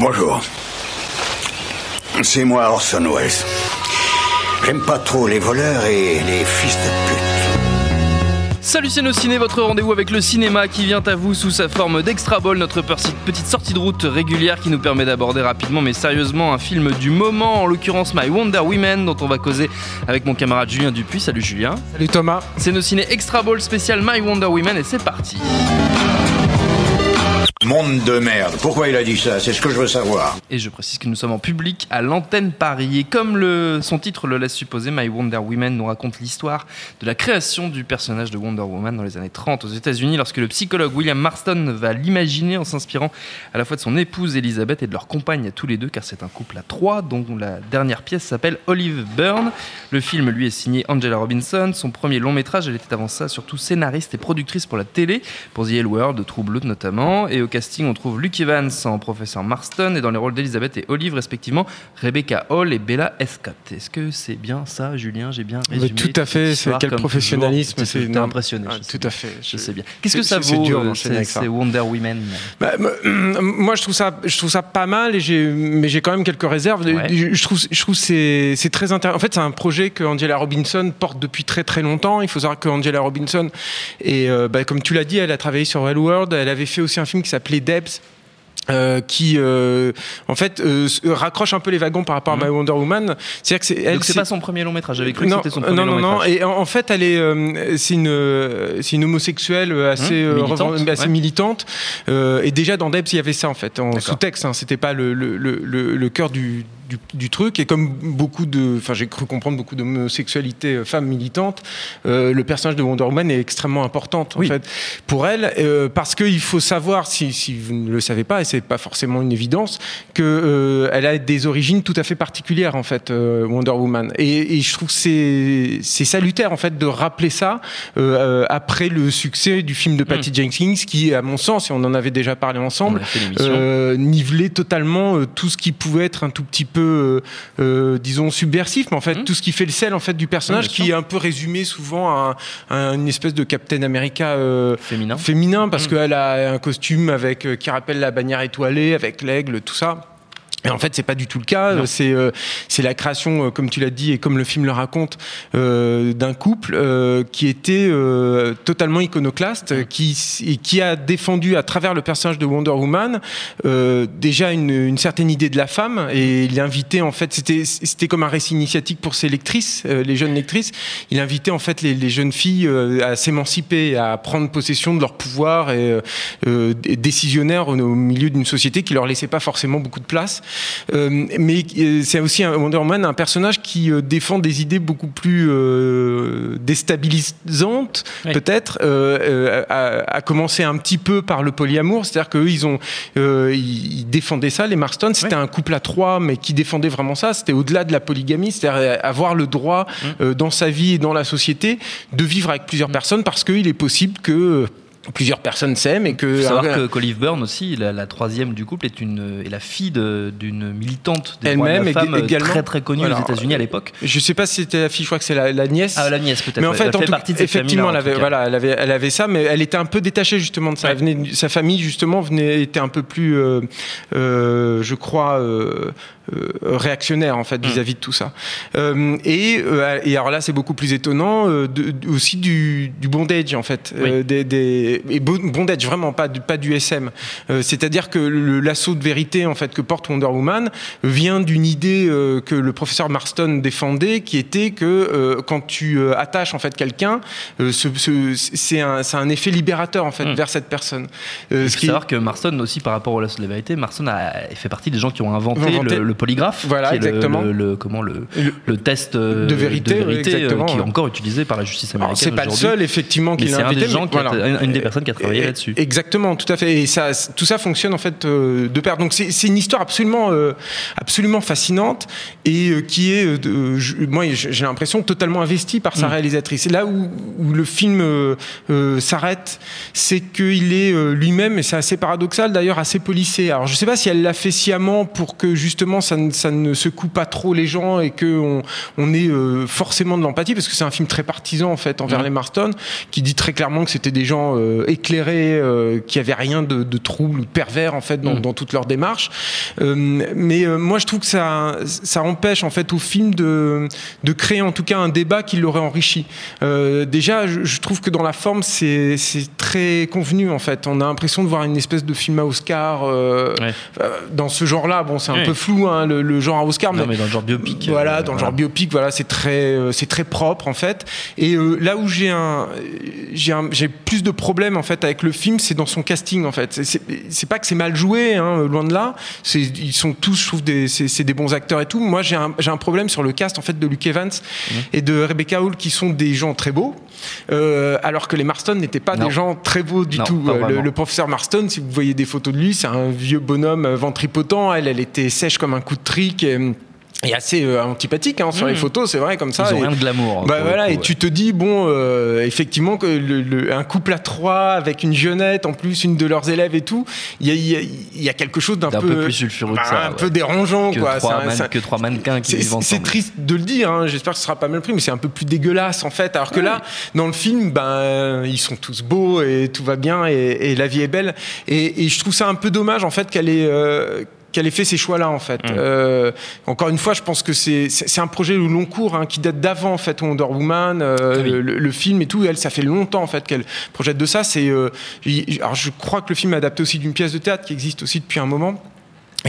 Bonjour. C'est moi Orson Welles. J'aime pas trop les voleurs et les fils de pute. Salut c'est nos ciné, votre rendez-vous avec le cinéma qui vient à vous sous sa forme d'extra ball, notre petite sortie de route régulière qui nous permet d'aborder rapidement mais sérieusement un film du moment, en l'occurrence My Wonder Woman, dont on va causer avec mon camarade Julien Dupuis. Salut Julien. Salut Thomas. C'est nos ciné extra ball spécial My Wonder Woman et c'est parti. Monde de merde. Pourquoi il a dit ça? C'est ce que je veux savoir. Et je précise que nous sommes en public à l'antenne Paris. Et comme le, son titre le laisse supposer, My Wonder Woman nous raconte l'histoire de la création du personnage de Wonder Woman dans les années 30 aux États-Unis, lorsque le psychologue William Marston va l'imaginer en s'inspirant à la fois de son épouse Elizabeth et de leur compagne à tous les deux, car c'est un couple à trois, dont la dernière pièce s'appelle Olive Byrne. Le film, lui, est signé Angela Robinson. Son premier long métrage, elle était avant ça surtout scénariste et productrice pour la télé, pour The L World, True Blood notamment. Et au casting, on trouve Luke Evans en professeur Marston et dans les rôles d'Elizabeth et Olive, respectivement, Rebecca Hall et Bella Escott. Est-ce que c'est bien ça, Julien? J'ai bien résumé Tout à fait, c'est quel professionnalisme. C'est impressionné. Ah, tout à fait. Je, sais bien. Qu'est-ce que ça vaut, dur euh, ces Wonder Woman? Bah, Moi, je trouve, ça, je trouve ça pas mal, et mais j'ai quand même quelques réserves. Je trouve, je trouve c'est, c'est très intéressant. En fait, c'est un projet que Angela Robinson porte depuis très très longtemps. Il faut savoir que Angela Robinson, et euh, bah, comme tu l'as dit, elle a travaillé sur Real World. Elle avait fait aussi un film qui s'appelait Debs euh, qui euh, en fait euh, raccroche un peu les wagons par rapport à mhm. My Wonder Woman. C'est-à-dire que c'est elle. c'est pas son premier long métrage. J'avais cru que c'était son premier non, long métrage. Non, non, Et en, fait, elle est, c'est une, c'est une homosexuelle assez, mhm. militante, assez militante. et déjà dans Debs, il y avait ça en fait en sous-texte. Hein, c'était pas le, le, le, le cœur du du, truc. Et comme beaucoup de, enfin, j'ai cru comprendre beaucoup d'homosexualité euh, femmes militantes, euh, le personnage de Wonder Woman est extrêmement importante en fait pour elle, euh, parce qu'il faut savoir, si, si, vous ne le savez pas, et c'est pas forcément une évidence, que elle a des origines tout à fait particulières en fait, Wonder Woman. Et, je trouve que c'est c'est salutaire en fait de rappeler ça après le succès du film de Patty mm. Jenkins, qui, à mon sens, et on en avait déjà parlé ensemble, nivelait totalement tout ce qui pouvait être un tout petit peu euh, euh, disons, subversif, mais en fait, mmh. tout ce qui fait le sel en fait, du personnage, qui est un peu résumé souvent à, une espèce de Captain America euh, féminin. féminin, parce mmh. qu'elle a un costume avec, qui rappelle la bannière étoilée, avec l'aigle, tout ça. Et en fait, c'est pas du tout le cas. C'est euh, c'est la création, euh, comme tu l'as dit et comme le film le raconte, euh, d'un couple euh, qui était euh, totalement iconoclaste, qui qui a défendu à travers le personnage de Wonder Woman déjà une, une, certaine idée de la femme et il invitait en fait c'était c'était comme un récit initiatique pour ses lectrices, les jeunes lectrices. Il invitait en fait les, les jeunes filles à s'émanciper, à prendre possession de leur pouvoir et décisionnaire au, au milieu d'une société qui leur laissait pas forcément beaucoup de place. Euh, mais euh, c'est aussi un Wonder Woman, un personnage qui euh, défend des idées beaucoup plus déstabilisantes, peut-être, à, commencer un petit peu par le polyamour, c'est-à-dire qu'eux, ils ont, ils défendaient ça, les Marston, c'était un couple à trois, mais qui défendait vraiment ça, c'était au-delà de la polygamie, c'est-à-dire avoir le droit mmh. dans sa vie et dans la société de vivre avec plusieurs mmh. personnes parce qu'il est possible que plusieurs personnes s'aiment et que. Il faut savoir que qu'Olive Byrne aussi, la, troisième du couple, est, une, est la fille d'une militante des Elle-même, de femme également. très très connue aux États-unis à l'époque. Je sais pas si c'était la fille, je crois que c'est la, nièce. Ah, la nièce peut-être. Mais en fait, elle fait partie de effectivement, elle avait, voilà, elle avait, elle avait ça, mais elle était un peu détachée justement de ça. venait, sa famille justement venait, était un peu plus, euh, euh, je crois. Euh, euh, réactionnaire en fait vis-à-vis de tout ça. Euh, et, euh, et, alors là, c'est beaucoup plus étonnant de, aussi du, du, bondage en fait, des, des, et bondage vraiment pas du, pas du SM. C'est-à-dire que l'assaut de vérité en fait que porte Wonder Woman vient d'une idée que le professeur Marston défendait, qui était que quand tu attaches en fait quelqu'un, c'est un, un, effet libérateur en fait mm. vers cette personne. Il faut savoir que Marston aussi par rapport au lasso de la vérité, Marston a fait partie des gens qui ont inventé, le polygraphe. Voilà, exactement. Le, comment le, le, test de vérité, qui est encore utilisé par la justice américaine. C'est pas le seul, effectivement, qui l'a invité. Un une des personnes qui a travaillé là-dessus. Exactement, tout à fait. Et ça, tout ça fonctionne en fait de pair. Donc c'est une histoire absolument, absolument fascinante et qui est, moi, j'ai l'impression totalement investie par sa mm. réalisatrice. Là où, où le film s'arrête, c'est qu'il est lui-même, et c'est assez paradoxal d'ailleurs, assez policé. Alors je sais pas si elle l'a fait sciemment pour que justement ça ne, ça ne secoue pas trop les gens et qu'on on ait euh, forcément de l'empathie, parce que c'est un film très partisan en fait envers les Marston, qui dit très clairement que c'était des gens euh, éclairés, euh, qui avaient rien de, de trouble ou de pervers en fait dans, mm. dans toute leur démarche. mais moi je trouve que ça, ça empêche en fait au film de, de créer en tout cas un débat qui l'aurait enrichi. déjà, je, je, trouve que dans la forme c'est très convenu en fait. On a l'impression de voir une espèce de film à Oscar dans ce genre-là. Bon, c'est un peu flou hein, le, genre à Oscar, mais, dans le genre biopic. Voilà, dans le genre biopic, voilà, c'est très, euh, c'est très propre en fait. Et euh, là où j'ai un, j'ai plus de problèmes en fait avec le film, c'est dans son casting en fait. C'est pas que c'est mal joué, hein, loin de là. Ils sont tous, je trouve, des, c'est des bons acteurs et tout. Moi, j'ai un, un, problème sur le cast en fait de Luke Evans mmh. et de Rebecca Hall qui sont des gens très beaux. Euh, alors que les Marston n'étaient pas des gens très beaux du tout. Le, le, professeur Marston, si vous voyez des photos de lui, c'est un vieux bonhomme ventripotent. Elle, elle était sèche comme un coup de trique. Et, et assez euh, antipathique hein, sur les mmh. photos, c'est vrai comme ça. Ils ont rien de glamour. Bah voilà, et tu te dis bon, euh, effectivement que le, un couple à trois avec une jeunette, en plus une de leurs élèves et tout, il y a, y a, quelque chose d'un peu, peu, plus sulfureux bah, ça, un peu dérangeant que quoi. Trois man, que trois mannequins qui vivent C'est triste de le dire. Hein, J'espère que ce sera pas mal pris, mais c'est un peu plus dégueulasse en fait. Alors que là, dans le film, ben ils sont tous beaux et tout va bien et, et la vie est belle. Et, et, je trouve ça un peu dommage en fait qu'elle euh, qu'elle ait fait ces choix-là en fait. Mmh. Euh, encore une fois, je pense que c'est un projet au long cours hein, qui date d'avant en fait Wonder Woman, euh, le, le, film et tout. Elle, ça fait longtemps en fait qu'elle projette de ça. C'est euh, alors je crois que le film est adapté aussi d'une pièce de théâtre qui existe aussi depuis un moment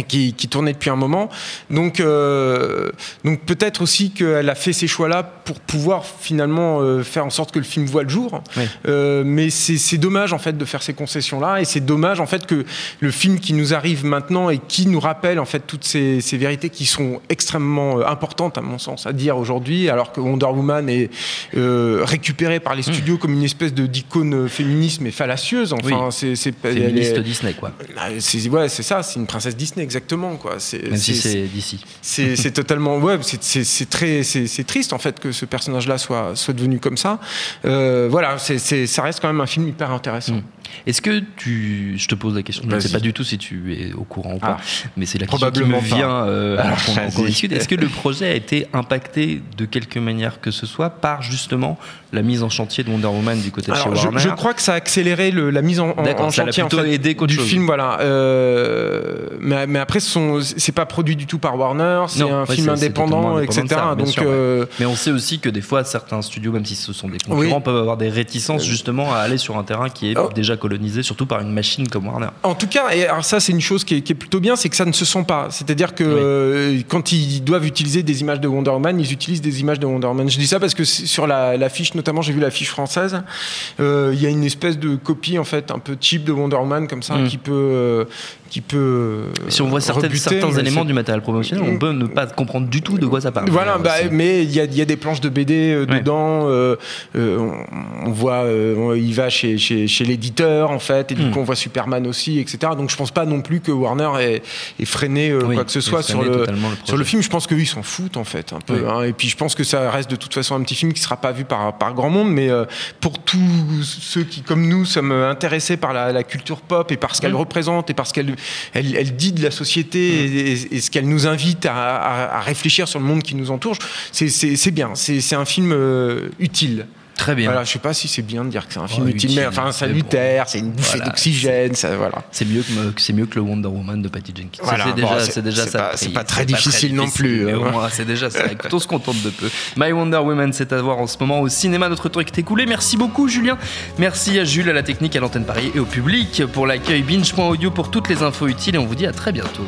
qui, qui, tournait depuis un moment. Donc, euh, donc peut-être aussi qu'elle a fait ces choix-là pour pouvoir finalement euh, faire en sorte que le film voit le jour. Oui. Euh, mais c'est dommage en fait de faire ces concessions-là, et c'est dommage en fait que le film qui nous arrive maintenant et qui nous rappelle en fait toutes ces, ces vérités qui sont extrêmement importantes à mon sens à dire aujourd'hui, alors que Wonder Woman est euh, récupéré par les studios mmh. comme une espèce de d'icône féminisme et fallacieuse. Enfin, oui. c'est féministe est, Disney quoi. C'est ouais, c'est ça, c'est une princesse Disney exactement quoi. Même si c'est d'ici. C'est totalement ouais, c'est très c'est triste en fait que ce personnage-là soit soit devenu comme ça. Euh, voilà, c'est ça reste quand même un film hyper intéressant. Mm. Est-ce que tu, je te pose la question, je ne sais pas du tout si tu es au courant ou pas, ah, mais c'est la question qui me vient euh, qu'on discute. Est-ce que le projet a été impacté de quelque manière que ce soit par justement la mise en chantier de Wonder Woman du côté de chez Warner je, je, crois que ça a accéléré le, la mise en, en chantier en fait, aidé du chose. film, voilà. Euh, mais, mais, après, c'est pas produit du tout par Warner, c'est un film indépendant, etc. Ça, Donc, sûr, euh... Mais on sait aussi que des fois, certains studios, même si ce sont des concurrents, oui. peuvent avoir des réticences justement à aller sur un terrain qui est oh. déjà colonisé, surtout par une machine comme Warner. En tout cas, et alors ça, c'est une chose qui est, qui est, plutôt bien, c'est que ça ne se sent pas. C'est-à-dire que oui. euh, quand ils doivent utiliser des images de Wonder Woman, ils utilisent des images de Wonder Woman. Je dis ça parce que sur la, la fiche, notamment, j'ai vu la fiche française, euh, il y a une espèce de copie en fait un peu cheap de Wonder Woman comme ça mm. qui peut euh, qui peut. Si on voit certains éléments du matériel promotionnel, on peut ne pas comprendre du tout de quoi ça parle. Voilà, bah, mais il y a, y a, des planches de BD euh, ouais. dedans. Euh, euh, on, on, voit, euh, il va chez, chez, chez l'éditeur en fait, et du mm. coup on voit Superman aussi, etc. Donc je pense pas non plus que Warner ait, ait freiné oui, quoi que ce soit sur le, le sur le film. Je pense qu'ils s'en foutent en fait un peu. Oui. Hein, et puis je pense que ça reste de toute façon un petit film qui sera pas vu par, par grand monde, mais pour tous ceux qui, comme nous, sommes intéressés par la, la culture pop et par ce qu'elle mmh. représente et par ce qu'elle elle, elle dit de la société mmh. et, et, ce qu'elle nous invite à, à, à, réfléchir sur le monde qui nous entoure, c'est bien. C'est un film euh, utile. Très bien. Voilà, je sais pas si c'est bien de dire que c'est un film oh, utile, mais enfin salutaire, c'est une bouffée voilà, d'oxygène, ça voilà. C'est mieux que c'est mieux que le Wonder Woman de Patty Jenkins. Voilà, c'est déjà, bon, c'est déjà ça. C'est pas, très difficile non plus. Mais hein. c'est déjà ça. Écoute, on se contente de peu. My Wonder Woman, c'est à voir en ce moment au cinéma. Notre truc est écoulé. Merci beaucoup, Julien. Merci à Jules, à la technique, à l'antenne Paris et au public pour l'accueil. Binge.audio pour toutes les infos utiles et on vous dit à très bientôt.